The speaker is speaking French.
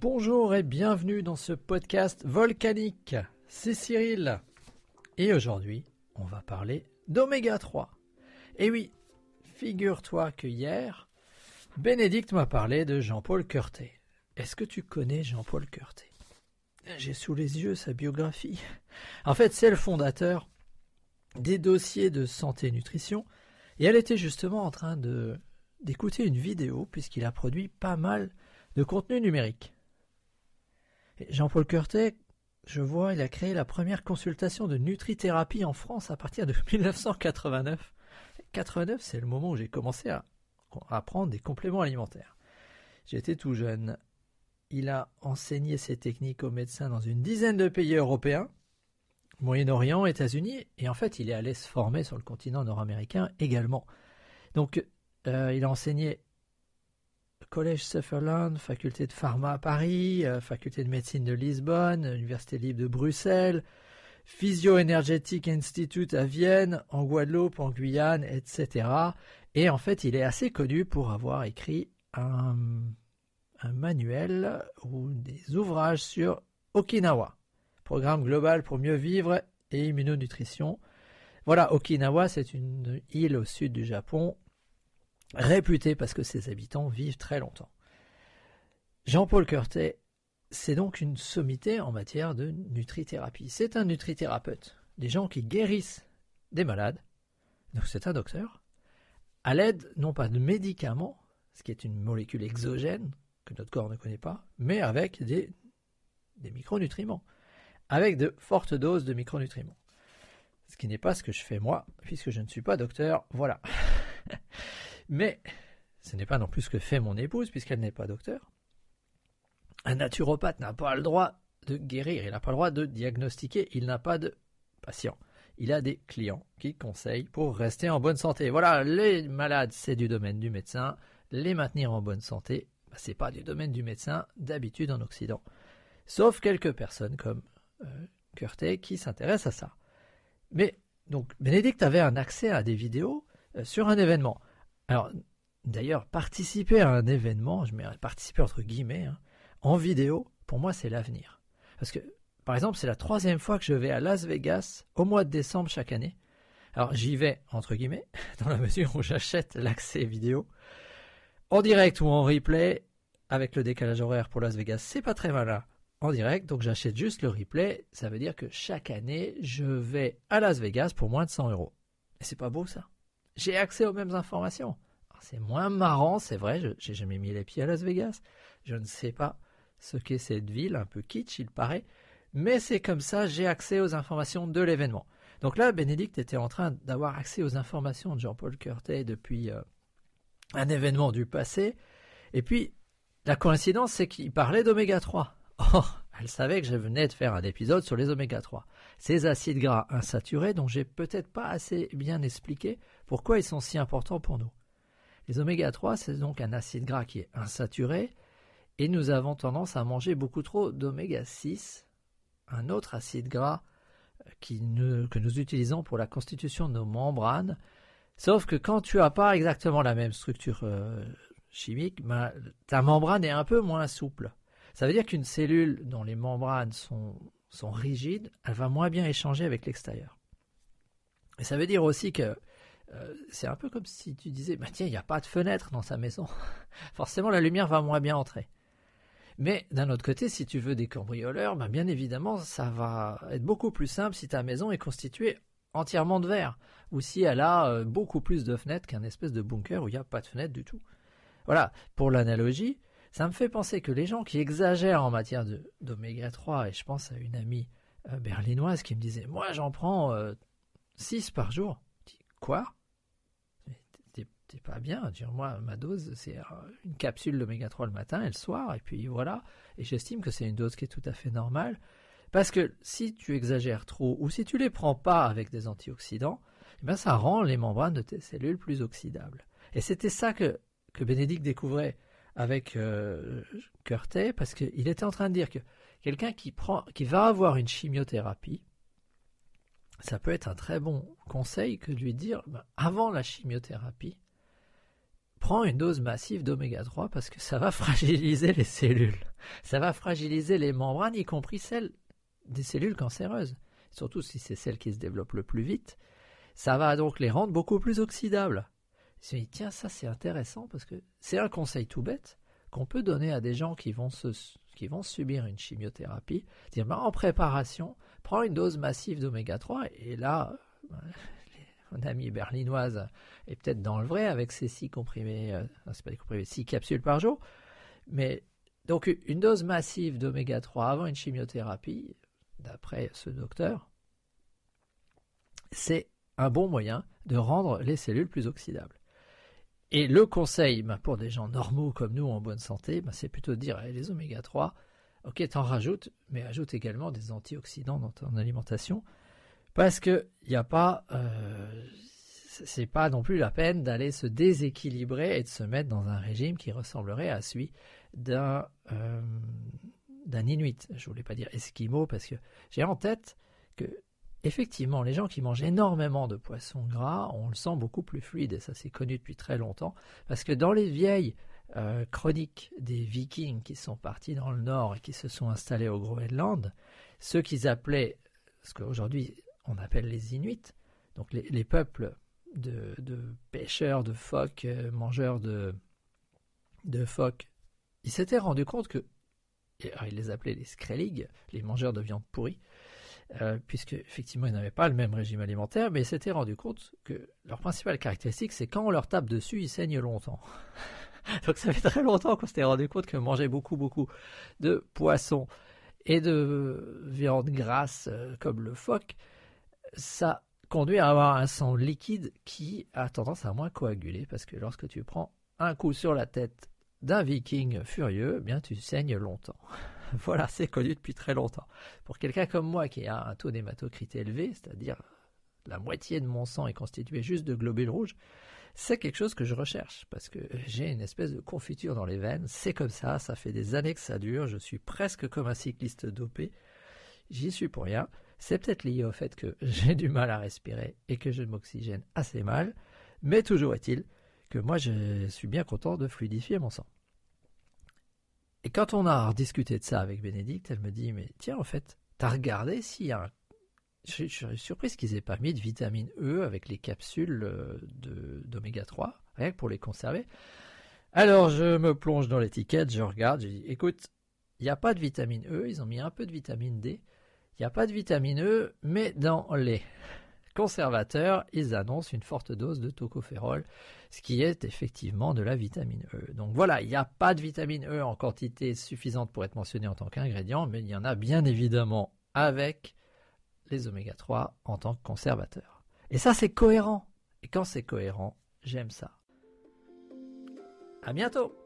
Bonjour et bienvenue dans ce podcast volcanique. C'est Cyril. Et aujourd'hui, on va parler d'oméga 3. Et oui, figure-toi que hier, Bénédicte m'a parlé de Jean-Paul Curté. Est-ce que tu connais Jean-Paul Curté? J'ai sous les yeux sa biographie. En fait, c'est le fondateur des dossiers de santé et nutrition. Et elle était justement en train d'écouter une vidéo puisqu'il a produit pas mal de contenu numérique. Jean-Paul Curtet, je vois, il a créé la première consultation de nutrithérapie en France à partir de 1989. 89, c'est le moment où j'ai commencé à, à prendre des compléments alimentaires. J'étais tout jeune. Il a enseigné ces techniques aux médecins dans une dizaine de pays européens, Moyen-Orient, États-Unis, et en fait, il est allé se former sur le continent nord-américain également. Donc, euh, il a enseigné Collège Sutherland, faculté de pharma à Paris, euh, faculté de médecine de Lisbonne, Université libre de Bruxelles, Physio-Energetic Institute à Vienne, en Guadeloupe, en Guyane, etc. Et en fait, il est assez connu pour avoir écrit un manuel ou des ouvrages sur Okinawa, programme global pour mieux vivre et immunonutrition. Voilà, Okinawa, c'est une île au sud du Japon réputé parce que ses habitants vivent très longtemps. Jean-Paul Curtet, c'est donc une sommité en matière de nutrithérapie. C'est un nutrithérapeute, des gens qui guérissent des malades, donc c'est un docteur, à l'aide non pas de médicaments, ce qui est une molécule exogène que notre corps ne connaît pas, mais avec des, des micronutriments, avec de fortes doses de micronutriments. Ce qui n'est pas ce que je fais moi, puisque je ne suis pas docteur, voilà. Mais ce n'est pas non plus ce que fait mon épouse, puisqu'elle n'est pas docteur. Un naturopathe n'a pas le droit de guérir, il n'a pas le droit de diagnostiquer, il n'a pas de patient. Il a des clients qui conseillent pour rester en bonne santé. Voilà, les malades, c'est du domaine du médecin. Les maintenir en bonne santé, bah, c'est pas du domaine du médecin d'habitude en Occident. Sauf quelques personnes comme euh, qui s'intéressent à ça. Mais donc Bénédicte avait un accès à des vidéos euh, sur un événement. Alors, d'ailleurs, participer à un événement, je mets participer entre guillemets, hein, en vidéo, pour moi, c'est l'avenir. Parce que, par exemple, c'est la troisième fois que je vais à Las Vegas au mois de décembre chaque année. Alors, j'y vais, entre guillemets, dans la mesure où j'achète l'accès vidéo, en direct ou en replay, avec le décalage horaire pour Las Vegas, c'est pas très malin en direct, donc j'achète juste le replay. Ça veut dire que chaque année, je vais à Las Vegas pour moins de 100 euros. Et c'est pas beau ça? J'ai accès aux mêmes informations. C'est moins marrant, c'est vrai, je n'ai jamais mis les pieds à Las Vegas. Je ne sais pas ce qu'est cette ville, un peu kitsch, il paraît. Mais c'est comme ça, j'ai accès aux informations de l'événement. Donc là, Bénédicte était en train d'avoir accès aux informations de Jean-Paul Curtet depuis euh, un événement du passé. Et puis, la coïncidence, c'est qu'il parlait d'oméga 3. Or, elle savait que je venais de faire un épisode sur les oméga 3. Ces acides gras insaturés dont j'ai peut-être pas assez bien expliqué pourquoi ils sont si importants pour nous? Les oméga 3, c'est donc un acide gras qui est insaturé et nous avons tendance à manger beaucoup trop d'oméga 6, un autre acide gras euh, que nous utilisons pour la constitution de nos membranes. Sauf que quand tu n'as pas exactement la même structure euh, chimique, ben, ta membrane est un peu moins souple. Ça veut dire qu'une cellule dont les membranes sont, sont rigides, elle va moins bien échanger avec l'extérieur. Et ça veut dire aussi que euh, c'est un peu comme si tu disais, bah tiens, il n'y a pas de fenêtre dans sa maison. Forcément, la lumière va moins bien entrer. Mais d'un autre côté, si tu veux des cambrioleurs, bah bien évidemment, ça va être beaucoup plus simple si ta maison est constituée entièrement de verre, ou si elle a euh, beaucoup plus de fenêtres qu'un espèce de bunker où il n'y a pas de fenêtre du tout. Voilà, pour l'analogie, ça me fait penser que les gens qui exagèrent en matière d'oméga 3, et je pense à une amie euh, berlinoise qui me disait Moi, j'en prends 6 euh, par jour. Dis Quoi? T'es pas bien. Dire, moi, ma dose, c'est euh, une capsule d'oméga 3 le matin et le soir, et puis voilà. Et j'estime que c'est une dose qui est tout à fait normale. Parce que si tu exagères trop, ou si tu les prends pas avec des antioxydants, eh ben ça rend les membranes de tes cellules plus oxydables. Et c'était ça que, que Bénédicte découvrait avec euh, Curtet parce qu'il était en train de dire que quelqu'un qui prend, qui va avoir une chimiothérapie, ça peut être un très bon conseil que de lui dire ben, avant la chimiothérapie, prends une dose massive d'oméga 3 parce que ça va fragiliser les cellules. Ça va fragiliser les membranes, y compris celles des cellules cancéreuses. Surtout si c'est celles qui se développent le plus vite. Ça va donc les rendre beaucoup plus oxydables. Je me dit, tiens, ça c'est intéressant parce que c'est un conseil tout bête qu'on peut donner à des gens qui vont, qui vont subir une chimiothérapie. Dire, ben, en préparation, prends une dose massive d'oméga 3 et là, amie berlinoise est peut-être dans le vrai avec ses six comprimés, euh, c'est pas des comprimés, six capsules par jour. Mais donc une dose massive d'oméga 3 avant une chimiothérapie, d'après ce docteur, c'est un bon moyen de rendre les cellules plus oxydables. Et le conseil ben, pour des gens normaux comme nous en bonne santé, ben, c'est plutôt de dire les oméga 3, ok, t'en rajoutes, mais ajoute également des antioxydants dans ton alimentation parce que il n'y a pas, euh, c'est pas non plus la peine d'aller se déséquilibrer et de se mettre dans un régime qui ressemblerait à celui d'un euh, d'un Inuit. Je voulais pas dire Esquimau parce que j'ai en tête que effectivement les gens qui mangent énormément de poissons gras, on le sent beaucoup plus fluide et ça c'est connu depuis très longtemps parce que dans les vieilles euh, chroniques des Vikings qui sont partis dans le nord et qui se sont installés au Groenland, ceux qu'ils appelaient ce qu'aujourd'hui on appelle les Inuits, donc les, peuples de, pêcheurs, de phoques, euh, mangeurs de, de phoques, ils s'étaient rendus compte que, ils les appelaient les Skrelig, les mangeurs de viande pourrie, euh, puisque effectivement ils n'avaient pas le même régime alimentaire, mais ils s'étaient rendus compte que leur principale caractéristique, c'est quand on leur tape dessus, ils saignent longtemps. Donc ça fait très longtemps qu'on s'était rendu compte que manger beaucoup, beaucoup de poissons et de viande grasse euh, comme le phoque, ça conduit à avoir un sang liquide qui a tendance à moins coaguler parce que lorsque tu prends un coup sur la tête d'un viking furieux, eh bien tu saignes longtemps. voilà, c'est connu depuis très longtemps. Pour quelqu'un comme moi qui a un taux d'hématocrite élevé, c'est-à-dire la moitié de mon sang est constitué juste de globules rouges, c'est quelque chose que je recherche parce que j'ai une espèce de confiture dans les veines. C'est comme ça, ça fait des années que ça dure. Je suis presque comme un cycliste dopé. J'y suis pour rien. C'est peut-être lié au fait que j'ai du mal à respirer et que je m'oxygène assez mal, mais toujours est-il que moi je suis bien content de fluidifier mon sang. Et quand on a discuté de ça avec Bénédicte, elle me dit Mais tiens, en fait, t'as regardé s'il y a un. Je, suis surprise qu'ils aient pas mis de vitamine E avec les capsules euh, d'oméga 3, rien que pour les conserver. Alors je me plonge dans l'étiquette, je regarde, je dis Écoute, il n'y a pas de vitamine E, ils ont mis un peu de vitamine D. Il n'y a pas de vitamine E, mais dans les conservateurs, ils annoncent une forte dose de tocophérol, ce qui est effectivement de la vitamine E. Donc voilà, il n'y a pas de vitamine E en quantité suffisante pour être mentionné en tant qu'ingrédient, mais il y en a bien évidemment avec les oméga 3 en tant que conservateur. Et ça, c'est cohérent. Et quand c'est cohérent, j'aime ça. À bientôt!